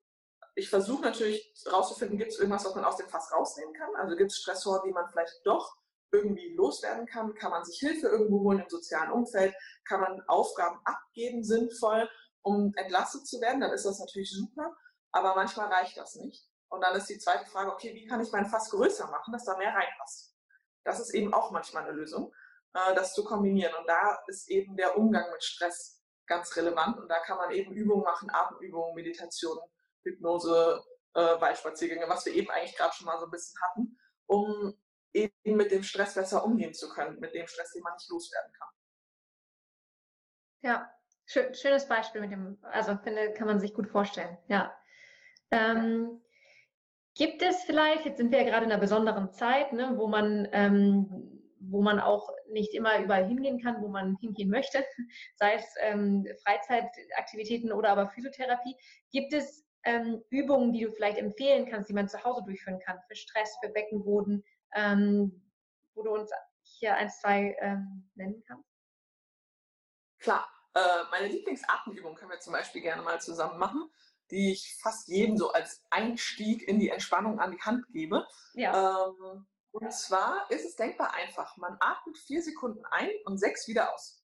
ich versuche natürlich rauszufinden, gibt es irgendwas, was man aus dem Fass rausnehmen kann? Also gibt es Stressoren, die man vielleicht doch irgendwie loswerden kann? Kann man sich Hilfe irgendwo holen im sozialen Umfeld? Kann man Aufgaben abgeben sinnvoll, um entlastet zu werden? Dann ist das natürlich super, aber manchmal reicht das nicht. Und dann ist die zweite Frage, okay, wie kann ich mein Fass größer machen, dass da mehr reinpasst? Das ist eben auch manchmal eine Lösung, äh, das zu kombinieren. Und da ist eben der Umgang mit Stress ganz relevant. Und da kann man eben Übungen machen, Atemübungen, Meditationen, Hypnose, äh, Waldspaziergänge, was wir eben eigentlich gerade schon mal so ein bisschen hatten, um eben mit dem Stress besser umgehen zu können, mit dem Stress, den man nicht loswerden kann. Ja, schönes Beispiel mit dem, also finde, kann man sich gut vorstellen, ja. Ähm, gibt es vielleicht, jetzt sind wir ja gerade in einer besonderen Zeit, ne, wo man ähm, wo man auch nicht immer überall hingehen kann, wo man hingehen möchte, sei es ähm, Freizeitaktivitäten oder aber Physiotherapie. Gibt es ähm, Übungen, die du vielleicht empfehlen kannst, die man zu Hause durchführen kann, für Stress, für Beckenboden, ähm, wo du uns hier ein, zwei ähm, nennen kannst? Klar, äh, meine Lieblingsatemübung können wir zum Beispiel gerne mal zusammen machen, die ich fast jedem so als Einstieg in die Entspannung an die Hand gebe. Ja. Ähm, und zwar ist es denkbar einfach. Man atmet vier Sekunden ein und sechs wieder aus.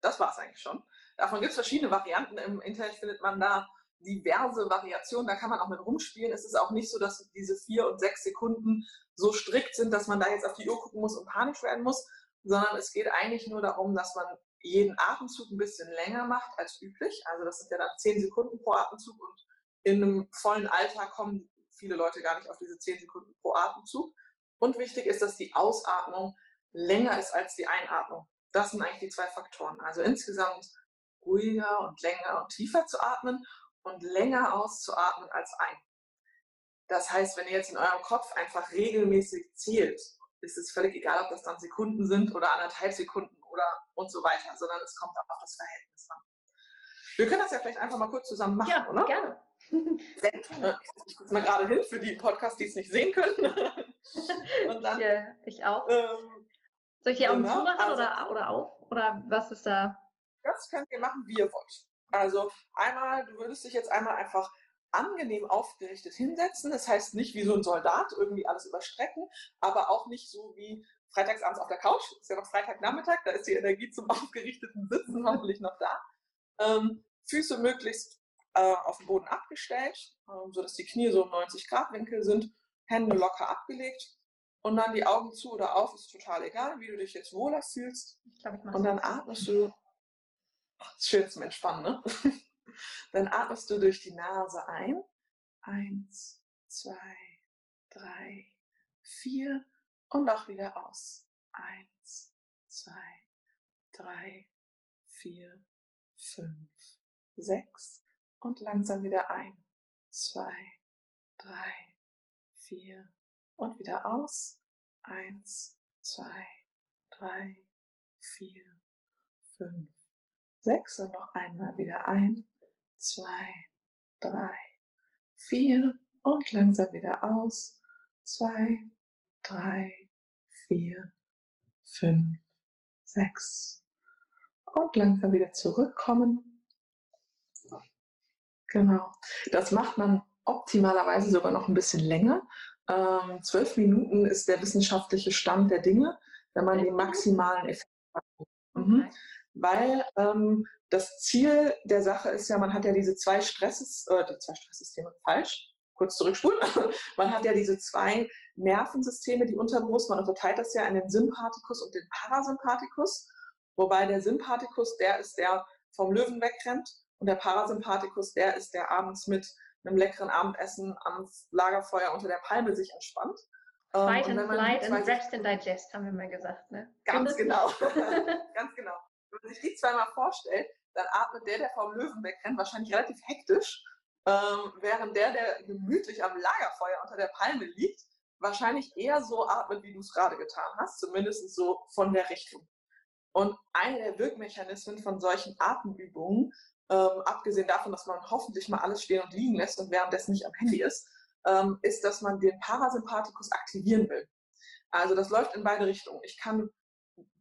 Das war es eigentlich schon. Davon gibt es verschiedene Varianten. Im Internet findet man da diverse Variationen, da kann man auch mit rumspielen. Es ist auch nicht so, dass diese vier und sechs Sekunden so strikt sind, dass man da jetzt auf die Uhr gucken muss und panisch werden muss, sondern es geht eigentlich nur darum, dass man jeden Atemzug ein bisschen länger macht als üblich. Also das sind ja dann zehn Sekunden pro Atemzug und in einem vollen Alter kommen viele Leute gar nicht auf diese zehn Sekunden pro Atemzug. Und wichtig ist, dass die Ausatmung länger ist als die Einatmung. Das sind eigentlich die zwei Faktoren. Also insgesamt ruhiger und länger und tiefer zu atmen und länger auszuatmen als ein. Das heißt, wenn ihr jetzt in eurem Kopf einfach regelmäßig zählt, ist es völlig egal, ob das dann Sekunden sind oder anderthalb Sekunden oder und so weiter, sondern es kommt auch auf das Verhältnis an. Wir können das ja vielleicht einfach mal kurz zusammen machen, ja, oder? gerne. Äh, ich gucke mal gerade hin für die Podcasts, die es nicht sehen können. Und dann, ich, ich auch. Ähm, Soll ich die Augen genau, zumachen also, oder, oder auf? Oder was ist da? Das könnt ihr machen, wie ihr wollt. Also einmal, du würdest dich jetzt einmal einfach angenehm aufgerichtet hinsetzen. Das heißt nicht wie so ein Soldat irgendwie alles überstrecken, aber auch nicht so wie freitagsabends auf der Couch. Ist ja noch Freitagnachmittag, da ist die Energie zum aufgerichteten Sitzen hoffentlich noch da. Ähm, Füße möglichst äh, auf den Boden abgestellt, ähm, sodass die Knie so im 90 Grad Winkel sind, Hände locker abgelegt und dann die Augen zu oder auf, ist total egal, wie du dich jetzt wohler fühlst. Ich glaub, ich und dann atmest du schön zum Entspannen, ne? Dann atmest du durch die Nase ein. Eins, zwei, drei, vier und auch wieder aus. Eins, zwei, drei, vier, fünf, sechs und langsam wieder ein. Zwei, drei, vier und wieder aus. Eins, zwei, drei, vier, fünf, sechs und noch einmal wieder ein, zwei, drei, vier und langsam wieder aus, zwei, drei, vier, fünf, sechs und langsam wieder zurückkommen. Genau, das macht man optimalerweise sogar noch ein bisschen länger. Ähm, zwölf Minuten ist der wissenschaftliche Stand der Dinge, wenn man den maximalen Effekt hat. Mhm weil ähm, das Ziel der Sache ist ja, man hat ja diese zwei Stresses, äh, die zwei Stresssysteme, falsch, kurz zurückspulen, man hat ja diese zwei Nervensysteme, die unterbewusst, man unterteilt das ja in den Sympathikus und den Parasympathikus, wobei der Sympathikus, der ist der vom Löwen wegrennt und der Parasympathikus, der ist der abends mit einem leckeren Abendessen am Lagerfeuer unter der Palme sich entspannt. Fight ähm, and flight and rest and digest, haben wir mal gesagt. Ne? Ganz genau. Ganz genau. Wenn man sich die zweimal vorstellt, dann atmet der, der vom Löwen wegrennt, wahrscheinlich relativ hektisch, ähm, während der, der gemütlich am Lagerfeuer unter der Palme liegt, wahrscheinlich eher so atmet, wie du es gerade getan hast, zumindest so von der Richtung. Und eine der Wirkmechanismen von solchen Atemübungen, ähm, abgesehen davon, dass man hoffentlich mal alles stehen und liegen lässt und währenddessen nicht am Handy ist, ähm, ist, dass man den Parasympathikus aktivieren will. Also das läuft in beide Richtungen. Ich kann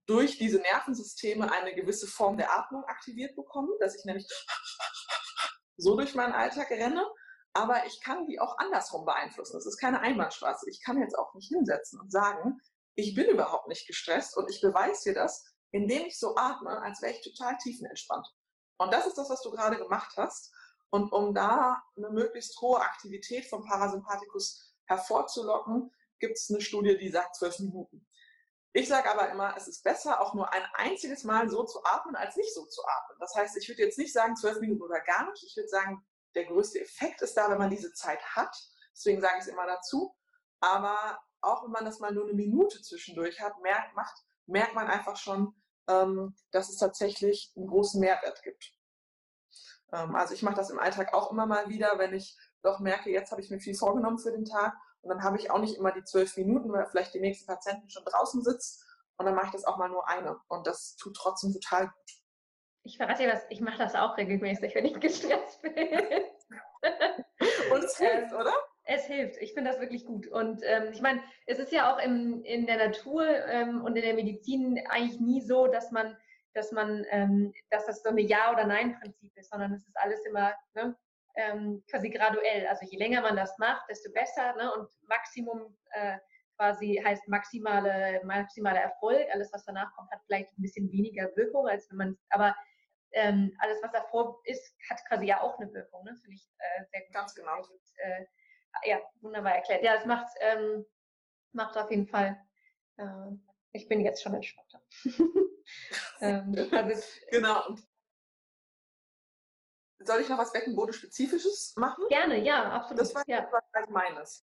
durch diese Nervensysteme eine gewisse Form der Atmung aktiviert bekomme, dass ich nämlich so durch meinen Alltag renne. Aber ich kann die auch andersrum beeinflussen. Das ist keine Einbahnstraße. Ich kann jetzt auch nicht hinsetzen und sagen, ich bin überhaupt nicht gestresst und ich beweise dir das, indem ich so atme, als wäre ich total tiefenentspannt. Und das ist das, was du gerade gemacht hast. Und um da eine möglichst hohe Aktivität vom Parasympathikus hervorzulocken, gibt es eine Studie, die sagt zwölf Minuten. Ich sage aber immer, es ist besser, auch nur ein einziges Mal so zu atmen, als nicht so zu atmen. Das heißt, ich würde jetzt nicht sagen zwölf Minuten oder gar nicht. Ich würde sagen, der größte Effekt ist da, wenn man diese Zeit hat. Deswegen sage ich es immer dazu. Aber auch wenn man das mal nur eine Minute zwischendurch hat, merkt, macht, merkt man einfach schon, ähm, dass es tatsächlich einen großen Mehrwert gibt. Ähm, also ich mache das im Alltag auch immer mal wieder, wenn ich doch merke, jetzt habe ich mir viel vorgenommen für den Tag und dann habe ich auch nicht immer die zwölf Minuten, weil vielleicht die nächste Patientin schon draußen sitzt und dann mache ich das auch mal nur eine und das tut trotzdem total gut. Ich verrate dir was, ich mache das auch regelmäßig, wenn ich gestresst bin. und es hilft, ähm, oder? Es hilft. Ich finde das wirklich gut. Und ähm, ich meine, es ist ja auch im, in der Natur ähm, und in der Medizin eigentlich nie so, dass man, dass man, ähm, dass das so eine Ja- oder Nein-Prinzip ist, sondern es ist alles immer ne, ähm, quasi graduell. Also je länger man das macht, desto besser. Ne? Und Maximum äh, quasi heißt maximale, maximaler Erfolg. Alles, was danach kommt, hat vielleicht ein bisschen weniger Wirkung, als wenn man, aber ähm, alles, was davor ist, hat quasi ja auch eine Wirkung. Ne? Finde ich äh, sehr gut. Ganz genau. Gut, äh, ja, wunderbar erklärt. Ja, es macht, ähm, macht auf jeden Fall, äh, ich bin jetzt schon entspannter. ähm, also, genau. Soll ich noch was Beckenbodenspezifisches machen? Gerne, ja, absolut. Das war ja. etwas Allgemeines.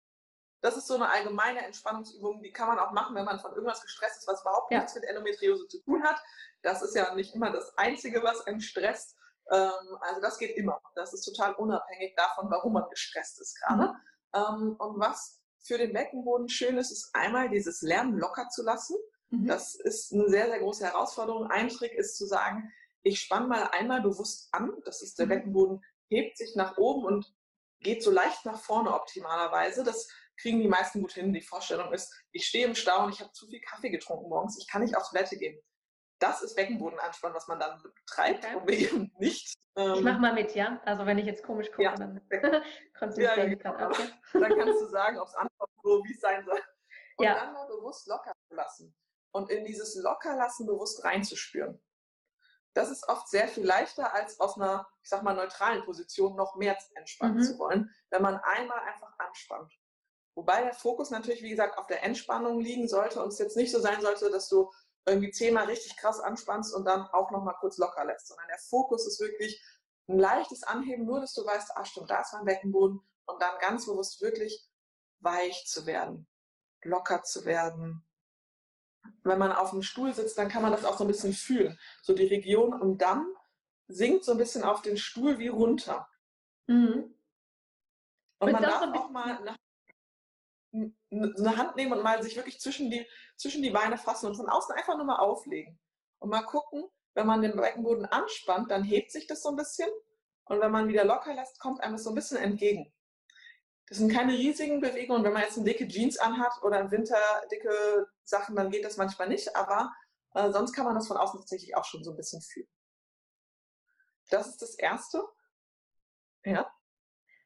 Das ist so eine allgemeine Entspannungsübung, die kann man auch machen, wenn man von irgendwas gestresst ist, was überhaupt ja. nichts mit Endometriose zu tun hat. Das ist ja nicht immer das Einzige, was einen stresst. Ähm, also das geht immer. Das ist total unabhängig davon, warum man gestresst ist gerade. Mhm. Ähm, und was für den Beckenboden schön ist, ist einmal dieses Lernen locker zu lassen. Mhm. Das ist eine sehr, sehr große Herausforderung. Ein Trick ist zu sagen, ich spanne mal einmal bewusst an. Das ist der mhm. Beckenboden, hebt sich nach oben und geht so leicht nach vorne optimalerweise. Das kriegen die meisten gut hin. Die Vorstellung ist, ich stehe im Stau und ich habe zu viel Kaffee getrunken morgens. Ich kann nicht aufs Toilette gehen das ist Beckenbodenanspann, was man dann betreibt okay. und wir eben nicht. Ähm, ich mache mal mit, ja? Also wenn ich jetzt komisch gucke, ja. dann konzentriere ja, ich genau. okay. Dann kannst du sagen, ob es ankommt, so wie es sein soll. Und ja. dann mal bewusst locker zu lassen. Und in dieses Lockerlassen bewusst reinzuspüren. Das ist oft sehr viel leichter, als aus einer, ich sag mal, neutralen Position noch mehr entspannen mhm. zu wollen, wenn man einmal einfach anspannt. Wobei der Fokus natürlich, wie gesagt, auf der Entspannung liegen sollte und es jetzt nicht so sein sollte, dass du irgendwie zehnmal richtig krass anspannst und dann auch nochmal kurz locker lässt, sondern der Fokus ist wirklich ein leichtes Anheben, nur dass du weißt, ah stimmt, da ist mein Beckenboden und dann ganz bewusst wirklich weich zu werden, locker zu werden. Wenn man auf dem Stuhl sitzt, dann kann man das auch so ein bisschen fühlen. So die Region und dann sinkt so ein bisschen auf den Stuhl wie runter. Mhm. Und man darf auch mal nach eine Hand nehmen und mal sich wirklich zwischen die, zwischen die Beine fassen und von außen einfach nur mal auflegen. Und mal gucken, wenn man den Beckenboden anspannt, dann hebt sich das so ein bisschen. Und wenn man wieder locker lässt, kommt einem das so ein bisschen entgegen. Das sind keine riesigen Bewegungen. Wenn man jetzt eine dicke Jeans anhat oder im Winter dicke Sachen, dann geht das manchmal nicht. Aber äh, sonst kann man das von außen tatsächlich auch schon so ein bisschen fühlen. Das ist das Erste. Ja.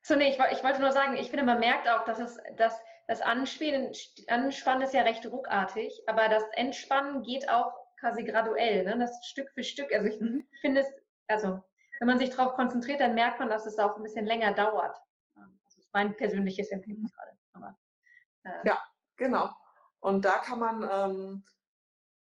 So, nee, ich, ich wollte nur sagen, ich finde, man merkt auch, dass es, dass das Anspannen, Anspannen ist ja recht ruckartig, aber das Entspannen geht auch quasi graduell, ne? das Stück für Stück. Also ich mhm. finde es, also wenn man sich darauf konzentriert, dann merkt man, dass es auch ein bisschen länger dauert. Mein persönliches Empfinden gerade. Aber, äh, ja, genau. Und da kann man, ähm,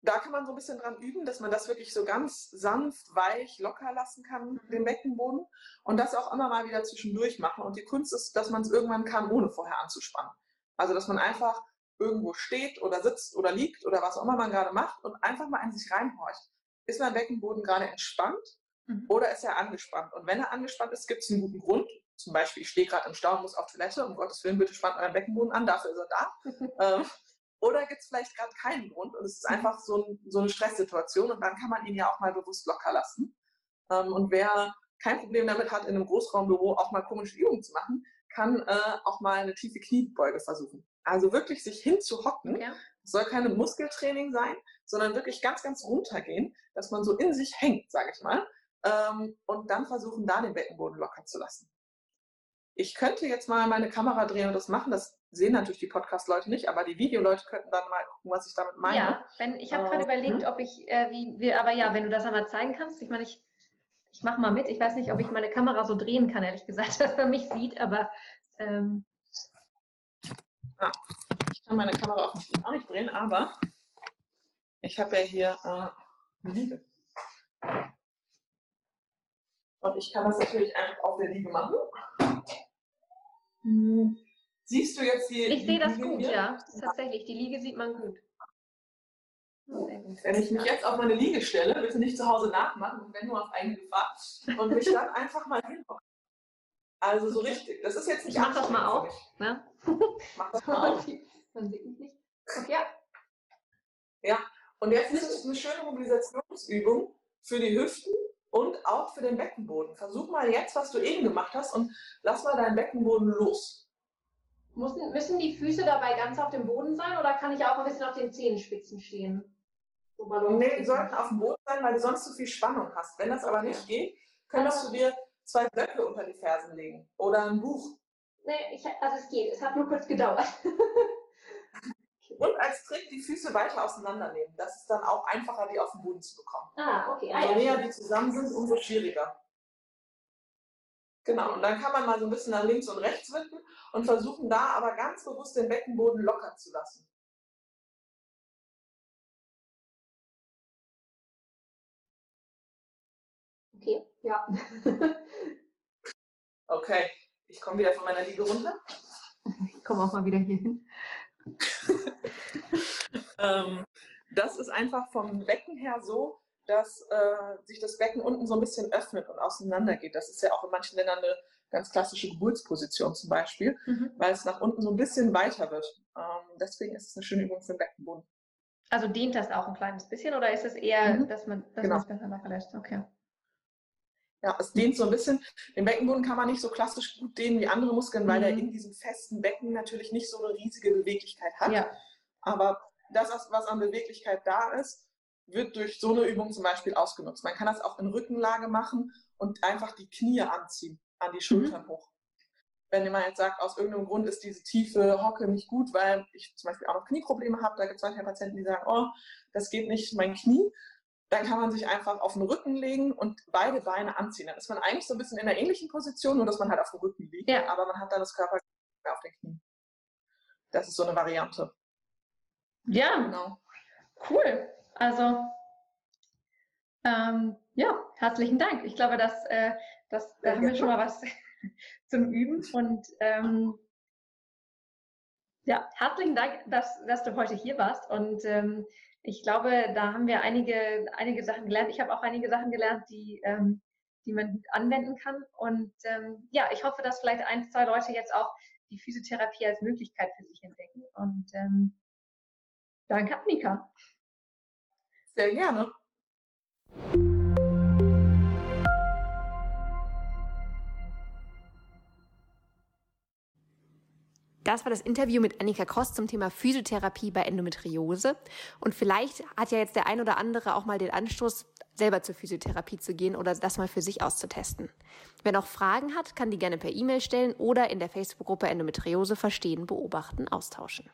da kann man so ein bisschen dran üben, dass man das wirklich so ganz sanft, weich, locker lassen kann, mhm. den Beckenboden. Und das auch immer mal wieder zwischendurch machen. Und die Kunst ist, dass man es irgendwann kann, ohne vorher anzuspannen. Also, dass man einfach irgendwo steht oder sitzt oder liegt oder was auch immer man gerade macht und einfach mal in sich reinhorcht. Ist mein Beckenboden gerade entspannt mhm. oder ist er angespannt? Und wenn er angespannt ist, gibt es einen guten Grund. Zum Beispiel, ich stehe gerade im Stau und muss auf Toilette. Um Gottes Willen, bitte spannt euren Beckenboden an, dafür ist er da. ähm, oder gibt es vielleicht gerade keinen Grund und es ist einfach so, ein, so, eine Stresssituation und dann kann man ihn ja auch mal bewusst locker lassen. Ähm, und wer kein Problem damit hat, in einem Großraumbüro auch mal komische Übungen zu machen, kann äh, auch mal eine tiefe Kniebeuge versuchen. Also wirklich sich hinzuhocken, ja. Es soll keine Muskeltraining sein, sondern wirklich ganz, ganz runtergehen, dass man so in sich hängt, sage ich mal. Ähm, und dann versuchen, da den Beckenboden locker zu lassen. Ich könnte jetzt mal meine Kamera drehen und das machen. Das sehen natürlich die Podcast-Leute nicht, aber die Videoleute könnten dann mal gucken, was ich damit meine. Ja, wenn, ich habe äh, gerade überlegt, hm? ob ich, äh, wie, wie, aber ja, wenn du das einmal zeigen kannst. Ich meine, ich, ich mache mal mit. Ich weiß nicht, ob ich meine Kamera so drehen kann, ehrlich gesagt, dass man mich sieht, aber. Ähm, ah, ich kann meine Kamera auch nicht drehen, aber ich habe ja hier äh, eine Liege. Und ich kann das natürlich einfach auf der Liege machen. Hm. Siehst du jetzt hier? Ich sehe das gut, hier? ja. Tatsächlich, die Liege sieht man gut. Wenn ich mich jetzt auf meine Liege stelle, bitte nicht zu Hause nachmachen und wenn nur auf eigene Gefahr und mich dann einfach mal hinhocken. Also so richtig. Das ist jetzt nicht Ich mach das mal auf. Ne? Mach das mal auf. Man sieht mich nicht. Okay. Ja. Ja. Und jetzt ist es eine schöne Mobilisationsübung für die Hüften und auch für den Beckenboden. Versuch mal jetzt, was du eben gemacht hast und lass mal deinen Beckenboden los. Müssen, müssen die Füße dabei ganz auf dem Boden sein oder kann ich auch ein bisschen auf den Zehenspitzen stehen? So nee, die sollten auf dem Boden sein, weil du sonst zu viel Spannung hast. Wenn das aber nicht geht, könntest du dir zwei Blöcke unter die Fersen legen oder ein Buch. Nee, ich, also es geht. Es hat nur kurz gedauert. Und als Trick die Füße weiter auseinandernehmen. Das ist dann auch einfacher, die auf den Boden zu bekommen. Ah, okay. Ah, Je näher die zusammen sind, umso schwieriger. Genau, und dann kann man mal so ein bisschen nach links und rechts wippen und versuchen da aber ganz bewusst den Beckenboden locker zu lassen. Okay, ja. okay, ich komme wieder von meiner Liege runter. Ich komme auch mal wieder hier hin. ähm, das ist einfach vom Becken her so, dass äh, sich das Becken unten so ein bisschen öffnet und auseinandergeht. Das ist ja auch in manchen Ländern eine ganz klassische Geburtsposition zum Beispiel, mhm. weil es nach unten so ein bisschen weiter wird. Ähm, deswegen ist es eine schöne Übung für den Beckenboden. Also dehnt das auch ein kleines bisschen oder ist es eher, mhm. dass man dass genau. das besser locker lässt? Okay. Ja, es dehnt so ein bisschen. Den Beckenboden kann man nicht so klassisch gut dehnen wie andere Muskeln, weil mhm. er in diesem festen Becken natürlich nicht so eine riesige Beweglichkeit hat. Ja. Aber das, was an Beweglichkeit da ist, wird durch so eine Übung zum Beispiel ausgenutzt. Man kann das auch in Rückenlage machen und einfach die Knie anziehen, an die Schultern mhm. hoch. Wenn jemand jetzt sagt, aus irgendeinem Grund ist diese tiefe Hocke nicht gut, weil ich zum Beispiel auch noch Knieprobleme habe, da gibt es manche Patienten, die sagen, oh, das geht nicht, mein Knie, dann kann man sich einfach auf den Rücken legen und beide Beine anziehen. Dann ist man eigentlich so ein bisschen in einer ähnlichen Position, nur dass man halt auf dem Rücken liegt, ja. aber man hat dann das Körper auf den Knien. Das ist so eine Variante. Ja, genau. Cool. Also, ähm, ja, herzlichen Dank. Ich glaube, dass, äh, dass, da haben wir schon mal was zum Üben. Und ähm, ja, herzlichen Dank, dass, dass du heute hier warst. Und ähm, ich glaube, da haben wir einige, einige Sachen gelernt. Ich habe auch einige Sachen gelernt, die, ähm, die man anwenden kann. Und ähm, ja, ich hoffe, dass vielleicht ein, zwei Leute jetzt auch die Physiotherapie als Möglichkeit für sich entdecken. Und ähm, danke, Annika. Sehr gerne. Das war das Interview mit Annika Kross zum Thema Physiotherapie bei Endometriose. Und vielleicht hat ja jetzt der ein oder andere auch mal den Anstoß, selber zur Physiotherapie zu gehen oder das mal für sich auszutesten. Wer noch Fragen hat, kann die gerne per E-Mail stellen oder in der Facebook-Gruppe Endometriose verstehen, beobachten, austauschen.